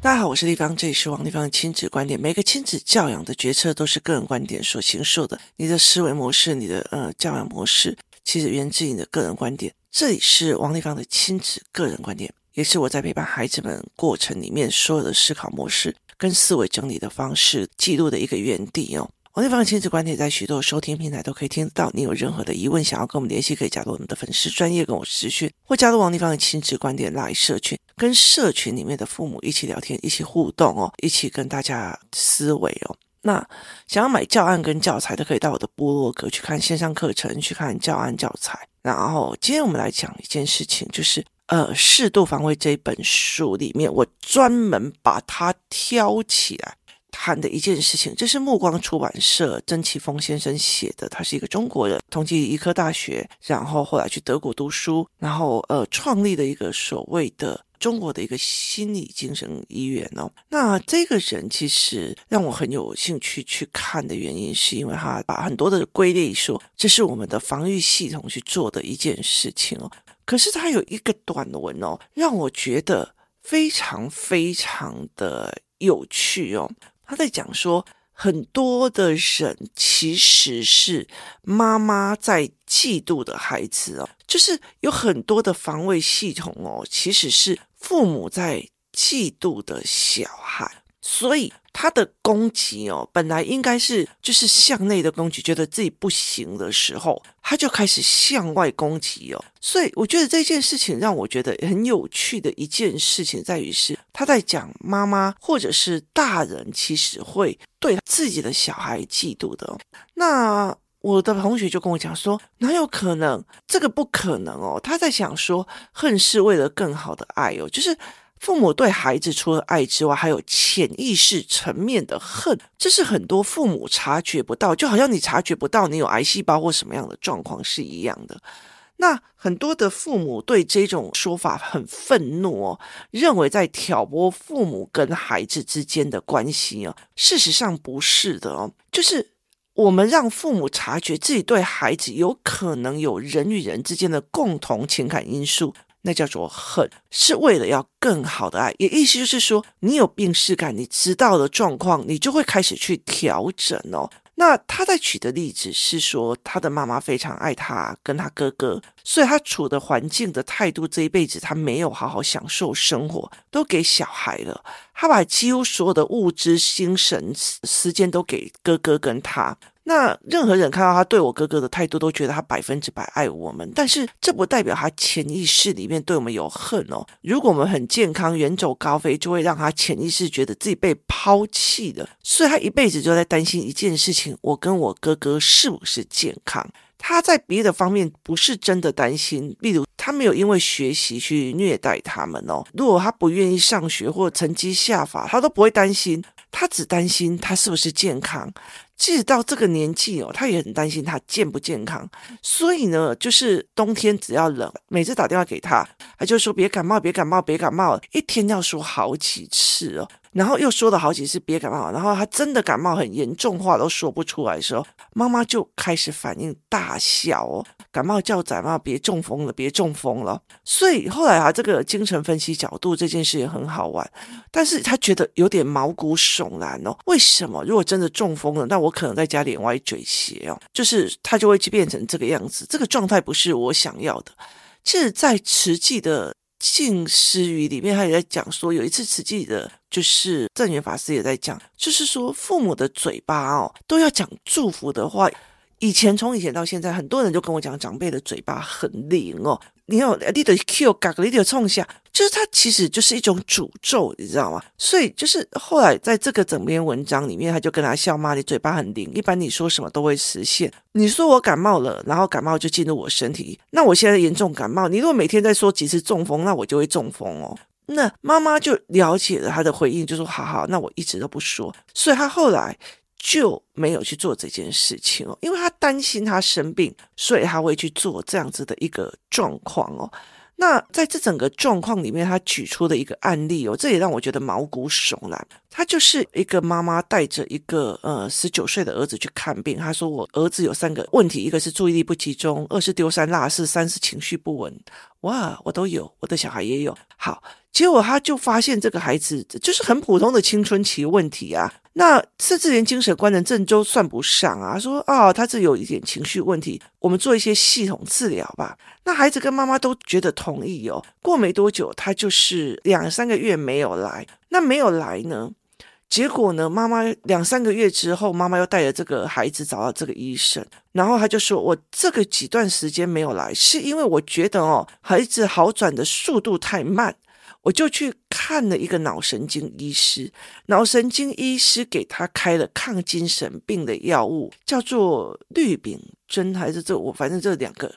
大家好，我是丽芳，这里是王丽芳的亲子观点。每个亲子教养的决策都是个人观点所形塑的。你的思维模式，你的呃教养模式，其实源自你的个人观点。这里是王丽芳的亲子个人观点，也是我在陪伴孩子们过程里面所有的思考模式跟思维整理的方式记录的一个原地哦。王丽芳的亲子观点在许多收听平台都可以听得到。你有任何的疑问，想要跟我们联系，可以加入我们的粉丝专业跟我私讯，或加入王丽芳的亲子观点来社群，跟社群里面的父母一起聊天，一起互动哦，一起跟大家思维哦。那想要买教案跟教材的，可以到我的部落格去看线上课程，去看教案教材。然后今天我们来讲一件事情，就是呃，适度防卫这本书里面，我专门把它挑起来。谈的一件事情，这是目光出版社曾启峰先生写的。他是一个中国人，同济医科大学，然后后来去德国读书，然后呃创立的一个所谓的中国的一个心理精神医院哦。那这个人其实让我很有兴趣去看的原因，是因为他把很多的归类说，这是我们的防御系统去做的一件事情哦。可是他有一个短文哦，让我觉得非常非常的有趣哦。他在讲说，很多的人其实是妈妈在嫉妒的孩子哦，就是有很多的防卫系统哦，其实是父母在嫉妒的小孩。所以他的攻击哦，本来应该是就是向内的攻击，觉得自己不行的时候，他就开始向外攻击哦。所以我觉得这件事情让我觉得很有趣的一件事情在于是，他在讲妈妈或者是大人其实会对自己的小孩嫉妒的。那我的同学就跟我讲说，哪有可能？这个不可能哦。他在想说，恨是为了更好的爱哦，就是。父母对孩子除了爱之外，还有潜意识层面的恨，这是很多父母察觉不到，就好像你察觉不到你有癌细胞或什么样的状况是一样的。那很多的父母对这种说法很愤怒哦，认为在挑拨父母跟孩子之间的关系哦，事实上不是的哦，就是我们让父母察觉自己对孩子有可能有人与人之间的共同情感因素。那叫做恨，是为了要更好的爱，也意思就是说，你有病视感，你知道的状况，你就会开始去调整哦。那他在举的例子是说，他的妈妈非常爱他跟他哥哥，所以他处的环境的态度，这一辈子他没有好好享受生活，都给小孩了。他把几乎所有的物质、精神、时间都给哥哥跟他。那任何人看到他对我哥哥的态度，都觉得他百分之百爱我们。但是这不代表他潜意识里面对我们有恨哦。如果我们很健康、远走高飞，就会让他潜意识觉得自己被抛弃了。所以他一辈子就在担心一件事情：我跟我哥哥是不是健康？他在别的方面不是真的担心，例如他没有因为学习去虐待他们哦。如果他不愿意上学或成绩下滑，他都不会担心。他只担心他是不是健康。即使到这个年纪哦，他也很担心他健不健康。所以呢，就是冬天只要冷，每次打电话给他，他就说别感冒，别感冒，别感冒，一天要说好几次哦。然后又说了好几次别感冒，然后他真的感冒很严重，话都说不出来的时候，妈妈就开始反应大笑哦，感冒叫感冒，别中风了，别中风了。所以后来啊，这个精神分析角度这件事也很好玩，但是他觉得有点毛骨悚然哦。为什么？如果真的中风了，那我可能在家脸歪嘴斜哦，就是他就会去变成这个样子，这个状态不是我想要的。其实，在慈济的。静思语里面，他也在讲说，有一次慈济的，就是正元法师也在讲，就是说父母的嘴巴哦，都要讲祝福的话。以前从以前到现在，很多人就跟我讲，长辈的嘴巴很灵哦。你有你的 Q 嘎个，你得冲下，就是它其实就是一种诅咒，你知道吗？所以就是后来在这个整篇文章里面，他就跟他笑骂，你嘴巴很灵，一般你说什么都会实现。你说我感冒了，然后感冒就进入我身体，那我现在严重感冒，你如果每天在说几次中风，那我就会中风哦。那妈妈就了解了他的回应，就说好好，那我一直都不说。所以他后来。就没有去做这件事情哦，因为他担心他生病，所以他会去做这样子的一个状况哦。那在这整个状况里面，他举出的一个案例哦，这也让我觉得毛骨悚然。他就是一个妈妈带着一个呃十九岁的儿子去看病，他说：“我儿子有三个问题，一个是注意力不集中，二是丢三落四，三是情绪不稳。”哇，我都有，我的小孩也有。好，结果他就发现这个孩子就是很普通的青春期问题啊，那甚至连精神官能症都算不上啊。说啊，他这有一点情绪问题，我们做一些系统治疗吧。那孩子跟妈妈都觉得同意哦。过没多久，他就是两三个月没有来。那没有来呢？结果呢？妈妈两三个月之后，妈妈又带着这个孩子找到这个医生，然后他就说：“我这个几段时间没有来，是因为我觉得哦，孩子好转的速度太慢，我就去看了一个脑神经医师，脑神经医师给他开了抗精神病的药物，叫做氯丙醇还是这我反正这两个，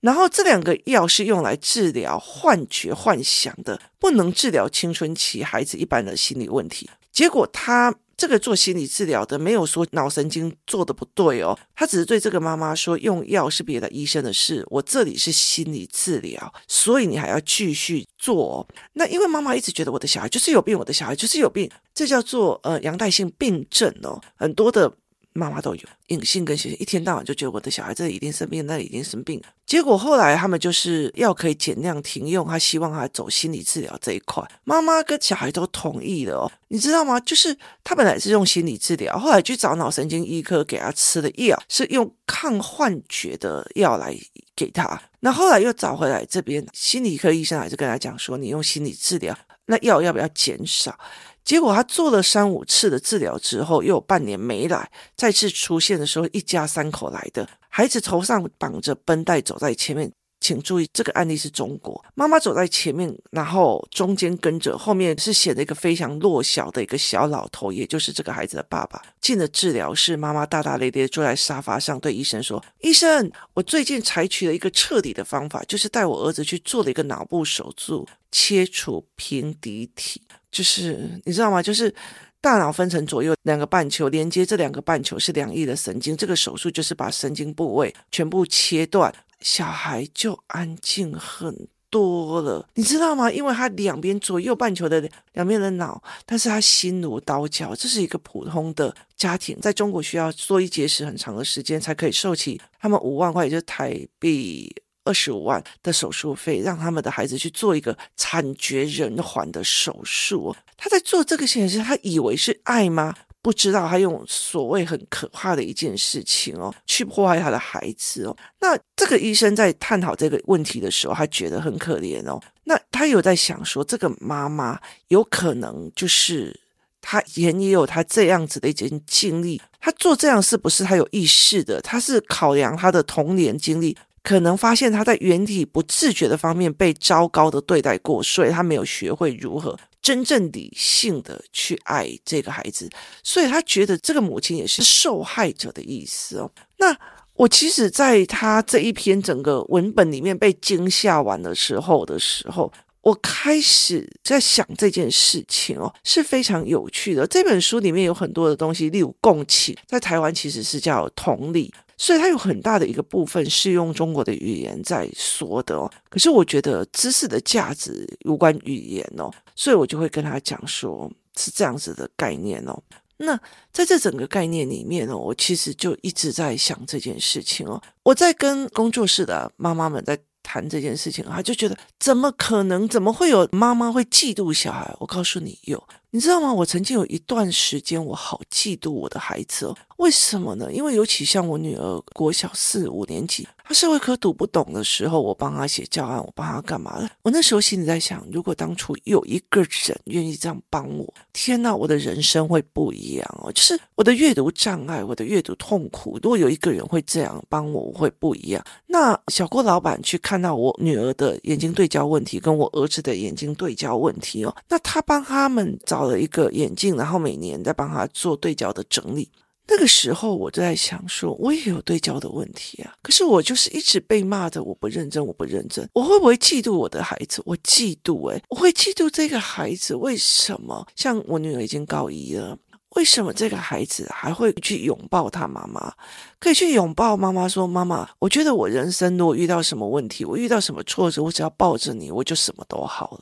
然后这两个药是用来治疗幻觉、幻想的，不能治疗青春期孩子一般的心理问题。”结果他这个做心理治疗的没有说脑神经做的不对哦，他只是对这个妈妈说，用药是别的医生的事，我这里是心理治疗，所以你还要继续做。那因为妈妈一直觉得我的小孩就是有病，我的小孩就是有病，这叫做呃阳代性病症哦，很多的。妈妈都有隐性跟显性，一天到晚就觉得我的小孩这里一定生病，那里一定生病。结果后来他们就是药可以减量停用，他希望他走心理治疗这一块。妈妈跟小孩都同意了哦，你知道吗？就是他本来是用心理治疗，后来去找脑神经医科给他吃的药是用抗幻觉的药来给他。那后来又找回来这边心理科医生还是跟他讲说，你用心理治疗，那药要不要减少？结果他做了三五次的治疗之后，又有半年没来。再次出现的时候，一家三口来的，孩子头上绑着绷带走在前面。请注意，这个案例是中国，妈妈走在前面，然后中间跟着，后面是写了一个非常弱小的一个小老头，也就是这个孩子的爸爸。进了治疗室，妈妈大大咧咧坐在沙发上，对医生说：“医生，我最近采取了一个彻底的方法，就是带我儿子去做了一个脑部手术，切除平底体。”就是你知道吗？就是大脑分成左右两个半球，连接这两个半球是两翼的神经。这个手术就是把神经部位全部切断，小孩就安静很多了，你知道吗？因为他两边左右半球的两边的脑，但是他心如刀绞。这是一个普通的家庭，在中国需要做一节食很长的时间才可以受起他们五万块，也就是台币。二十五万的手术费，让他们的孩子去做一个惨绝人寰的手术。他在做这个事情时，他以为是爱吗？不知道他用所谓很可怕的一件事情哦，去破坏他的孩子哦。那这个医生在探讨这个问题的时候，他觉得很可怜哦。那他有在想说，这个妈妈有可能就是他也也有他这样子的一件经历。他做这样是不是他有意识的？他是考量他的童年经历。可能发现他在原体不自觉的方面被糟糕的对待过，所以他没有学会如何真正理性的去爱这个孩子，所以他觉得这个母亲也是受害者的意思哦。那我其实在他这一篇整个文本里面被惊吓完的时候的时候，我开始在想这件事情哦，是非常有趣的。这本书里面有很多的东西，例如共情，在台湾其实是叫同理。所以它有很大的一个部分是用中国的语言在说的哦。可是我觉得知识的价值无关语言哦，所以我就会跟他讲说，是这样子的概念哦。那在这整个概念里面哦，我其实就一直在想这件事情哦。我在跟工作室的妈妈们在谈这件事情，他就觉得怎么可能？怎么会有妈妈会嫉妒小孩？我告诉你，有。你知道吗？我曾经有一段时间，我好嫉妒我的孩子哦。为什么呢？因为尤其像我女儿国小四五年级，她社会科读不懂的时候，我帮她写教案，我帮她干嘛的？我那时候心里在想，如果当初有一个人愿意这样帮我，天哪，我的人生会不一样哦。就是我的阅读障碍，我的阅读痛苦，如果有一个人会这样帮我，我会不一样。那小郭老板去看到我女儿的眼睛对焦问题，跟我儿子的眼睛对焦问题哦，那他帮他们找。了一个眼镜，然后每年在帮他做对焦的整理。那个时候，我就在想说，我也有对焦的问题啊。可是我就是一直被骂的，我不认真，我不认真。我会不会嫉妒我的孩子？我嫉妒诶，我会嫉妒这个孩子。为什么？像我女儿已经高一了，为什么这个孩子还会去拥抱他妈妈？可以去拥抱妈妈，说：“妈妈，我觉得我人生如果遇到什么问题，我遇到什么挫折，我只要抱着你，我就什么都好了。”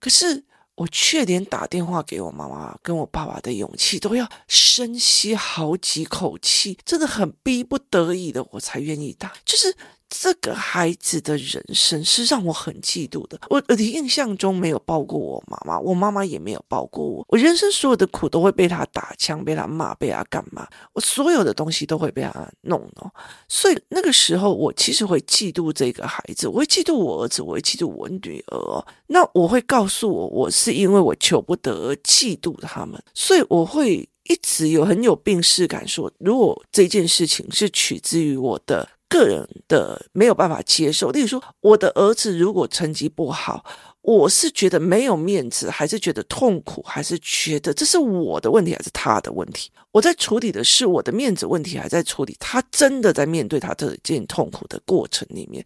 可是。我却连打电话给我妈妈跟我爸爸的勇气都要深吸好几口气，真的很逼不得已的我才愿意打。就是这个孩子的人生是让我很嫉妒的。我我的印象中没有抱过我妈妈，我妈妈也没有抱过我。我人生所有的苦都会被他打枪，被他骂，被他干嘛？我所有的东西都会被他弄哦。所以那个时候，我其实会嫉妒这个孩子，我会嫉妒我儿子，我会嫉妒我女儿。那我会告诉我，我是因为我求不得而嫉妒他们，所以我会一直有很有病识感说，说如果这件事情是取自于我的。个人的没有办法接受，例如说，我的儿子如果成绩不好，我是觉得没有面子，还是觉得痛苦，还是觉得这是我的问题，还是他的问题？我在处理的是我的面子问题，还在处理他真的在面对他这件痛苦的过程里面。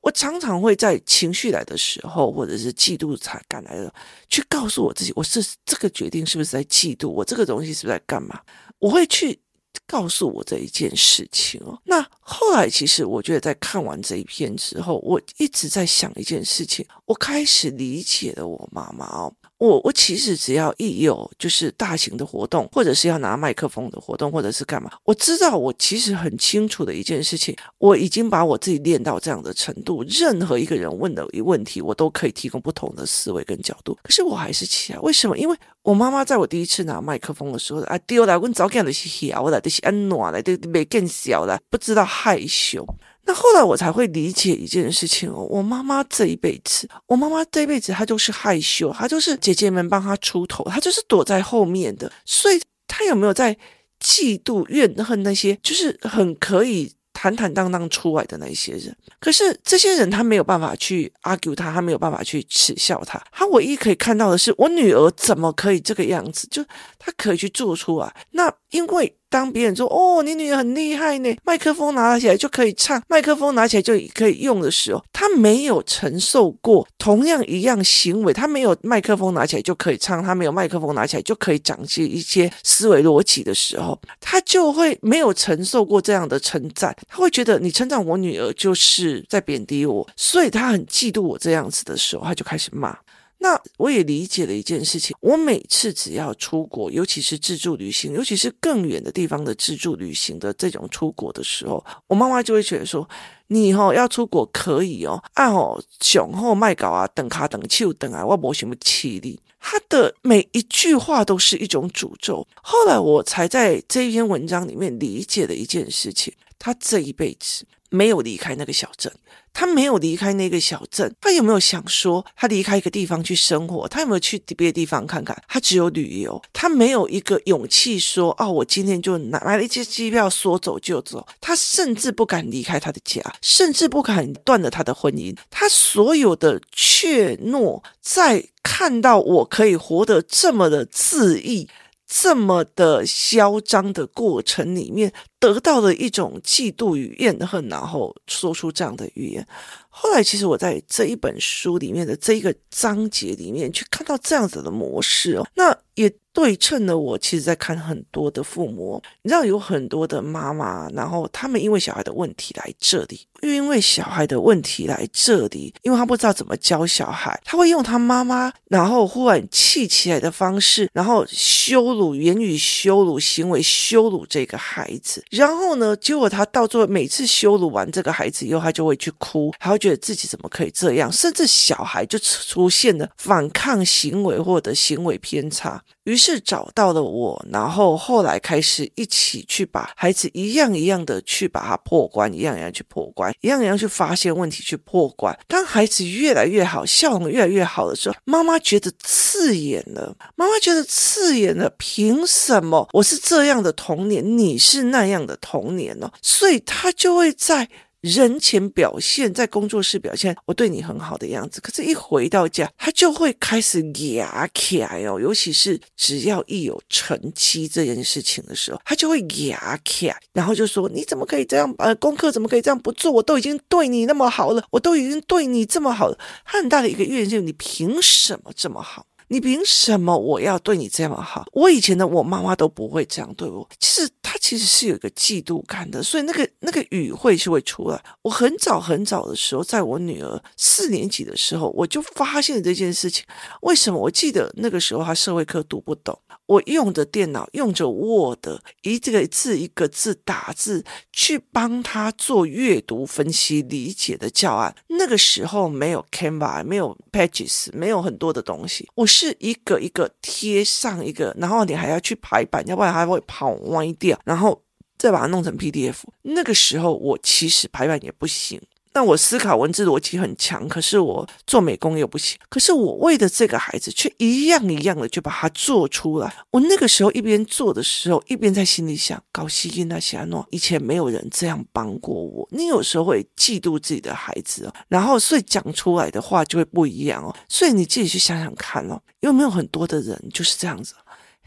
我常常会在情绪来的时候，或者是嫉妒才赶来的，去告诉我自己，我是这个决定是不是在嫉妒？我这个东西是不是在干嘛？我会去。告诉我这一件事情哦，那后来其实我觉得在看完这一篇之后，我一直在想一件事情，我开始理解了我妈妈哦。我我其实只要一有就是大型的活动，或者是要拿麦克风的活动，或者是干嘛，我知道我其实很清楚的一件事情，我已经把我自己练到这样的程度，任何一个人问的一问题，我都可以提供不同的思维跟角度。可是我还是起来，为什么？因为我妈妈在我第一次拿麦克风的时候啊，丢了，我早干的是小了，的是安暖了，都没更小了，不知道害羞。那后来我才会理解一件事情哦，我妈妈这一辈子，我妈妈这一辈子她就是害羞，她就是姐姐们帮她出头，她就是躲在后面的，所以她有没有在嫉妒怨恨那些，就是很可以坦坦荡荡出来的那些人？可是这些人她没有办法去 argue 她，她没有办法去耻笑她，她唯一可以看到的是我女儿怎么可以这个样子，就她可以去做出来。那因为。当别人说哦，你女儿很厉害呢，麦克风拿起来就可以唱，麦克风拿起来就可以用的时候，他没有承受过同样一样行为，他没有麦克风拿起来就可以唱，他没有麦克风拿起来就可以讲起一些思维逻辑的时候，他就会没有承受过这样的称赞，他会觉得你称赞我女儿就是在贬低我，所以他很嫉妒我这样子的时候，他就开始骂。那我也理解了一件事情，我每次只要出国，尤其是自助旅行，尤其是更远的地方的自助旅行的这种出国的时候，我妈妈就会觉得说：“你哦要出国可以哦，啊哦雄厚卖搞啊，等卡等秋等啊，我没什么气力。”她的每一句话都是一种诅咒。后来我才在这一篇文章里面理解了一件事情，她这一辈子。没有离开那个小镇，他没有离开那个小镇，他有没有想说他离开一个地方去生活？他有没有去别的地方看看？他只有旅游，他没有一个勇气说：“哦，我今天就买了一张机票，说走就走。”他甚至不敢离开他的家，甚至不敢断了他的婚姻。他所有的怯懦，在看到我可以活得这么的恣意。这么的嚣张的过程里面，得到了一种嫉妒与怨恨，然后说出这样的语言。后来，其实我在这一本书里面的这一个章节里面，去看到这样子的模式哦，那也。对称的我，其实在看很多的父母，你知道有很多的妈妈，然后他们因为小孩的问题来这里，又因为小孩的问题来这里，因为他不知道怎么教小孩，他会用他妈妈，然后忽然气起来的方式，然后羞辱、言语羞辱、行为羞辱这个孩子，然后呢，结果他到最后每次羞辱完这个孩子以后，他就会去哭，还会觉得自己怎么可以这样，甚至小孩就出现了反抗行为或者行为偏差。于是找到了我，然后后来开始一起去把孩子一样一样的去把它破关，一样一样去破关，一样一样去发现问题，去破关。当孩子越来越好，笑容越来越好的时候，妈妈觉得刺眼了。妈妈觉得刺眼了，凭什么我是这样的童年，你是那样的童年呢？所以她就会在。人前表现，在工作室表现，我对你很好的样子，可是，一回到家，他就会开始牙起来哦。尤其是只要一有成绩这件事情的时候，他就会牙起来，然后就说：“你怎么可以这样？呃，功课怎么可以这样不做？我都已经对你那么好了，我都已经对你这么好了。”他很大的一个怨气，你凭什么这么好？你凭什么我要对你这么好？我以前的我妈妈都不会这样对我。其实她其实是有一个嫉妒感的，所以那个那个语汇是会出来。我很早很早的时候，在我女儿四年级的时候，我就发现了这件事情。为什么？我记得那个时候她社会课读不懂。我用着电脑，用着 Word，一个字一个字打字，去帮他做阅读分析理解的教案。那个时候没有 Canva，没有 Pages，没有很多的东西。我是一个一个贴上一个，然后你还要去排版，要不然它会跑歪掉，然后再把它弄成 PDF。那个时候我其实排版也不行。那我思考文字逻辑很强，可是我做美工又不行。可是我为了这个孩子，却一样一样的就把它做出来。我那个时候一边做的时候，一边在心里想：高希音那些诺，以前没有人这样帮过我。你有时候会嫉妒自己的孩子哦，然后所以讲出来的话就会不一样哦。所以你自己去想想看哦，有没有很多的人就是这样子？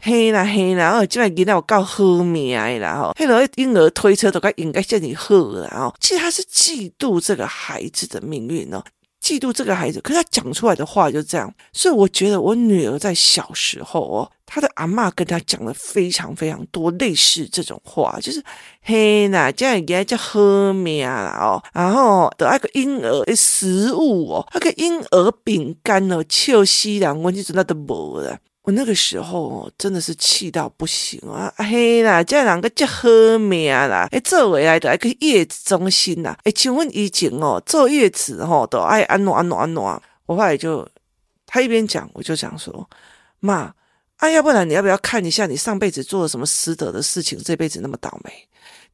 嘿啦嘿啦，哦，今晚囡仔有够好命的啦吼，嘿，那婴儿推车都该应该叫你好了哦。其实他是嫉妒这个孩子的命运哦，嫉妒这个孩子，可是他讲出来的话就这样。所以我觉得我女儿在小时候哦，她的阿嬷跟她讲了非常非常多类似这种话，就是嘿啦，今晚囡仔叫好命啦哦，然后的那个婴儿的食物哦，那个婴儿饼干哦，笑死人，我就知道都无了。我那个时候真的是气到不行啊！嘿啦，这两个叫好命啦！哎，做回来的一个月子中心呐！哎，请问以前哦，坐月子吼都爱安诺安诺安诺。我后来就他一边讲，我就讲说，妈，啊，要不然你要不要看一下你上辈子做了什么失德的事情，这辈子那么倒霉？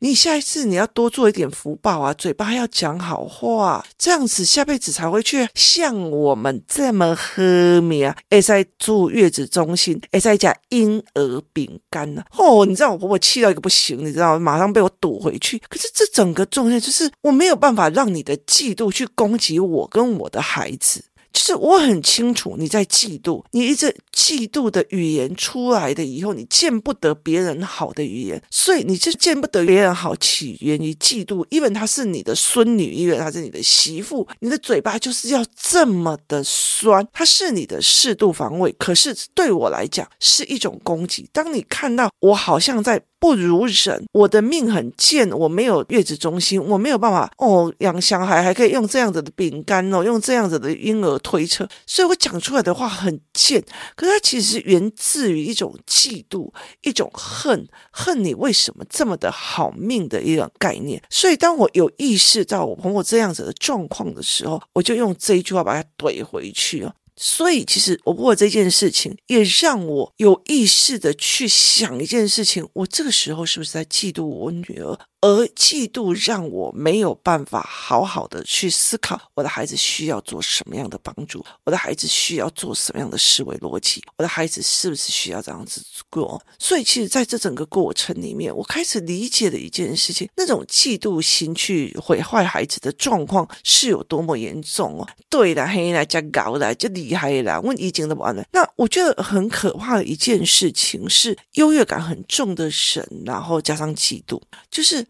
你下一次你要多做一点福报啊，嘴巴要讲好话，这样子下辈子才会去像我们这么和命啊！哎，在住月子中心，哎，在家婴儿饼干呢。哦，你知道我婆婆气到一个不行，你知道？马上被我堵回去。可是这整个重点就是我没有办法让你的嫉妒去攻击我跟我的孩子。就是我很清楚你在嫉妒，你一直嫉妒的语言出来的以后，你见不得别人好的语言，所以你就见不得别人好，起源于嫉妒。因为她是你的孙女，因为她是你的媳妇，你的嘴巴就是要这么的酸。她是你的适度防卫，可是对我来讲是一种攻击。当你看到我好像在。不如人，我的命很贱，我没有月子中心，我没有办法哦养小孩，还可以用这样子的饼干哦，用这样子的婴儿推车，所以我讲出来的话很贱，可是它其实源自于一种嫉妒，一种恨，恨你为什么这么的好命的一种概念。所以当我有意识到我婆婆这样子的状况的时候，我就用这一句话把它怼回去哦。所以，其实我不过这件事情也让我有意识的去想一件事情：我这个时候是不是在嫉妒我女儿？而嫉妒让我没有办法好好的去思考我的孩子需要做什么样的帮助，我的孩子需要做什么样的思维逻辑，我的孩子是不是需要这样子过？所以，其实在这整个过程里面，我开始理解了一件事情：那种嫉妒心去毁坏孩子的状况是有多么严重哦。对啦，黑啦，加搞啦，就厉害啦，问已经都完了。那我觉得很可怕的一件事情是优越感很重的人，然后加上嫉妒，就是。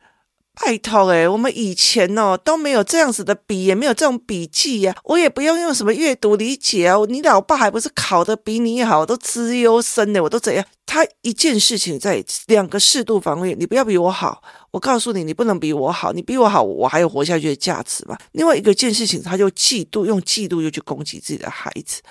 拜托诶，我们以前哦都没有这样子的笔，也没有这种笔记呀，我也不用用什么阅读理解啊。你老爸还不是考得比你好，都资优生呢，我都怎样？他一件事情在两个适度防卫，你不要比我好，我告诉你，你不能比我好，你比我好，我还有活下去的价值嘛。另外一个件事情，他就嫉妒，用嫉妒又去攻击自己的孩子。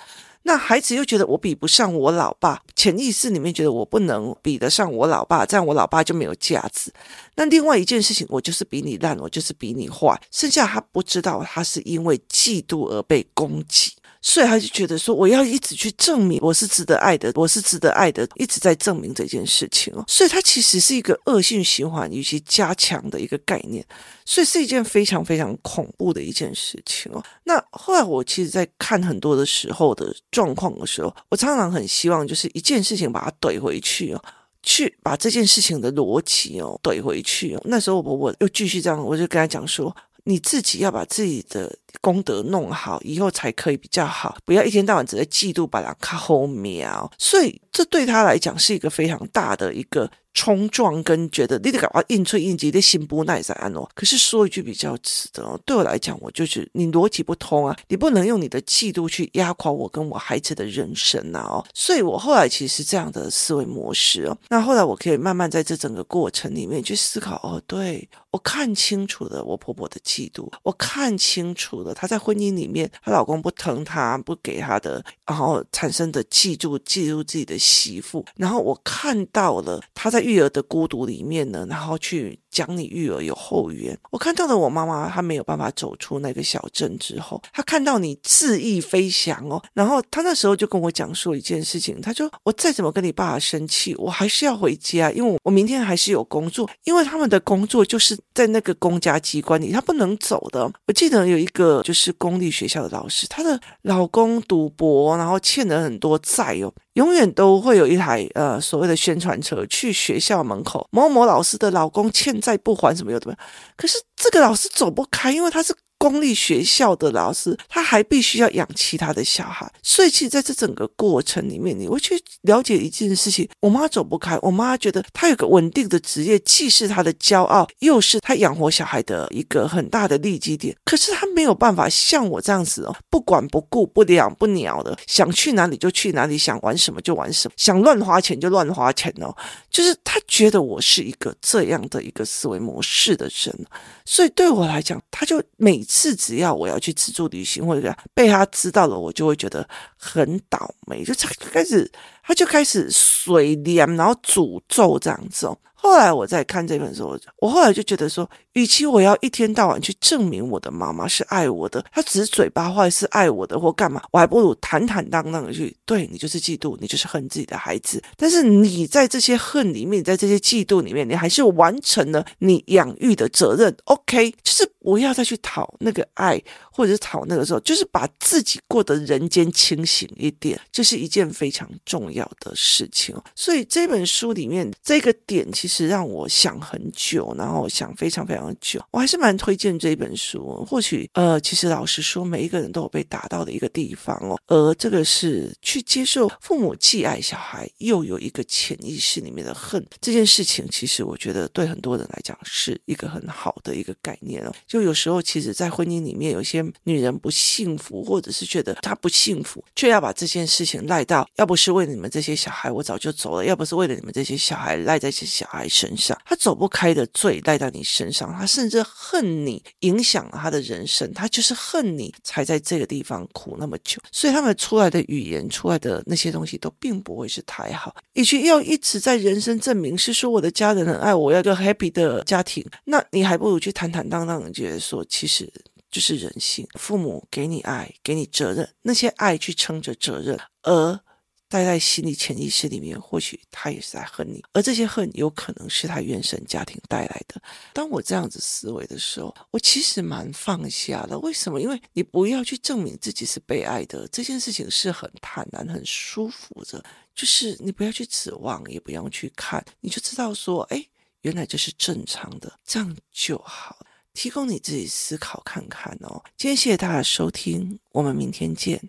那孩子又觉得我比不上我老爸，潜意识里面觉得我不能比得上我老爸，这样我老爸就没有价值。那另外一件事情，我就是比你烂，我就是比你坏。剩下他不知道，他是因为嫉妒而被攻击。所以他就觉得说，我要一直去证明我是值得爱的，我是值得爱的，一直在证明这件事情哦。所以它其实是一个恶性循环，以及加强的一个概念，所以是一件非常非常恐怖的一件事情哦。那后来我其实，在看很多的时候的状况的时候，我常常很希望就是一件事情把它怼回去哦，去把这件事情的逻辑哦怼回去哦。那时候我我又继续这样，我就跟他讲说。你自己要把自己的功德弄好，以后才可以比较好。不要一天到晚只在嫉妒，把人看后面。所以这对他来讲是一个非常大的一个冲撞跟觉得你得赶快应催应急，你心不耐在安哦。可是说一句比较直的哦，对我来讲，我就是你逻辑不通啊，你不能用你的嫉妒去压垮我跟我孩子的人生呐哦。所以我后来其实是这样的思维模式哦。那后来我可以慢慢在这整个过程里面去思考哦，对，我看清楚了我婆婆的嫉妒，我看清楚了她在婚姻里面她老公不疼她不给她的，然后产生的嫉妒嫉妒自己的媳妇，然后我看到了她在。育儿的孤独里面呢，然后去讲你育儿有后援。我看到了我妈妈，她没有办法走出那个小镇之后，她看到你恣意飞翔哦，然后她那时候就跟我讲述一件事情，她说我再怎么跟你爸爸生气，我还是要回家，因为我我明天还是有工作，因为他们的工作就是在那个公家机关里，他不能走的。我记得有一个就是公立学校的老师，她的老公赌博，然后欠了很多债哦。永远都会有一台呃所谓的宣传车去学校门口，某某老师的老公欠债不还什么有的，可是这个老师走不开，因为他是。公立学校的老师，他还必须要养其他的小孩，所以其实在这整个过程里面，你会去了解一件事情：我妈走不开，我妈觉得她有个稳定的职业，既是她的骄傲，又是她养活小孩的一个很大的利基点。可是她没有办法像我这样子哦，不管不顾、不养不鸟的，想去哪里就去哪里，想玩什么就玩什么，想乱花钱就乱花钱哦。就是她觉得我是一个这样的一个思维模式的人，所以对我来讲，她就每。是只要我要去自助旅行，或者被他知道了，我就会觉得很倒霉，就开始他就开始水凉，然后诅咒这样子。后来我在看这本书，我后来就觉得说，与其我要一天到晚去证明我的妈妈是爱我的，她只是嘴巴坏是爱我的或干嘛，我还不如坦坦荡荡的去对你就是嫉妒，你就是恨自己的孩子。但是你在这些恨里面，在这些嫉妒里面，你还是完成了你养育的责任。OK，就是不要再去讨那个爱，或者是讨那个时候，就是把自己过得人间清醒一点，这是一件非常重要的事情。所以这本书里面这个点，其实。让我想很久，然后想非常非常久，我还是蛮推荐这一本书。或许呃，其实老实说，每一个人都有被打到的一个地方哦。而这个是去接受父母既爱小孩，又有一个潜意识里面的恨这件事情，其实我觉得对很多人来讲是一个很好的一个概念哦。就有时候，其实，在婚姻里面，有些女人不幸福，或者是觉得她不幸福，却要把这件事情赖到，要不是为了你们这些小孩，我早就走了；要不是为了你们这些小孩，赖在这些小孩。身上，他走不开的罪赖到你身上，他甚至恨你，影响了他的人生，他就是恨你才在这个地方苦那么久，所以他们出来的语言，出来的那些东西都并不会是太好。与其要一直在人生证明是说我的家人很爱我，要个 happy 的家庭，那你还不如去坦坦荡荡的觉得说，其实就是人性，父母给你爱，给你责任，那些爱去撑着责任，而。待在心里潜意识里面，或许他也是在恨你，而这些恨有可能是他原生家庭带来的。当我这样子思维的时候，我其实蛮放下的。为什么？因为你不要去证明自己是被爱的，这件事情是很坦然、很舒服的。就是你不要去指望，也不用去看，你就知道说，哎，原来这是正常的，这样就好。提供你自己思考看看哦。今天谢谢大家收听，我们明天见。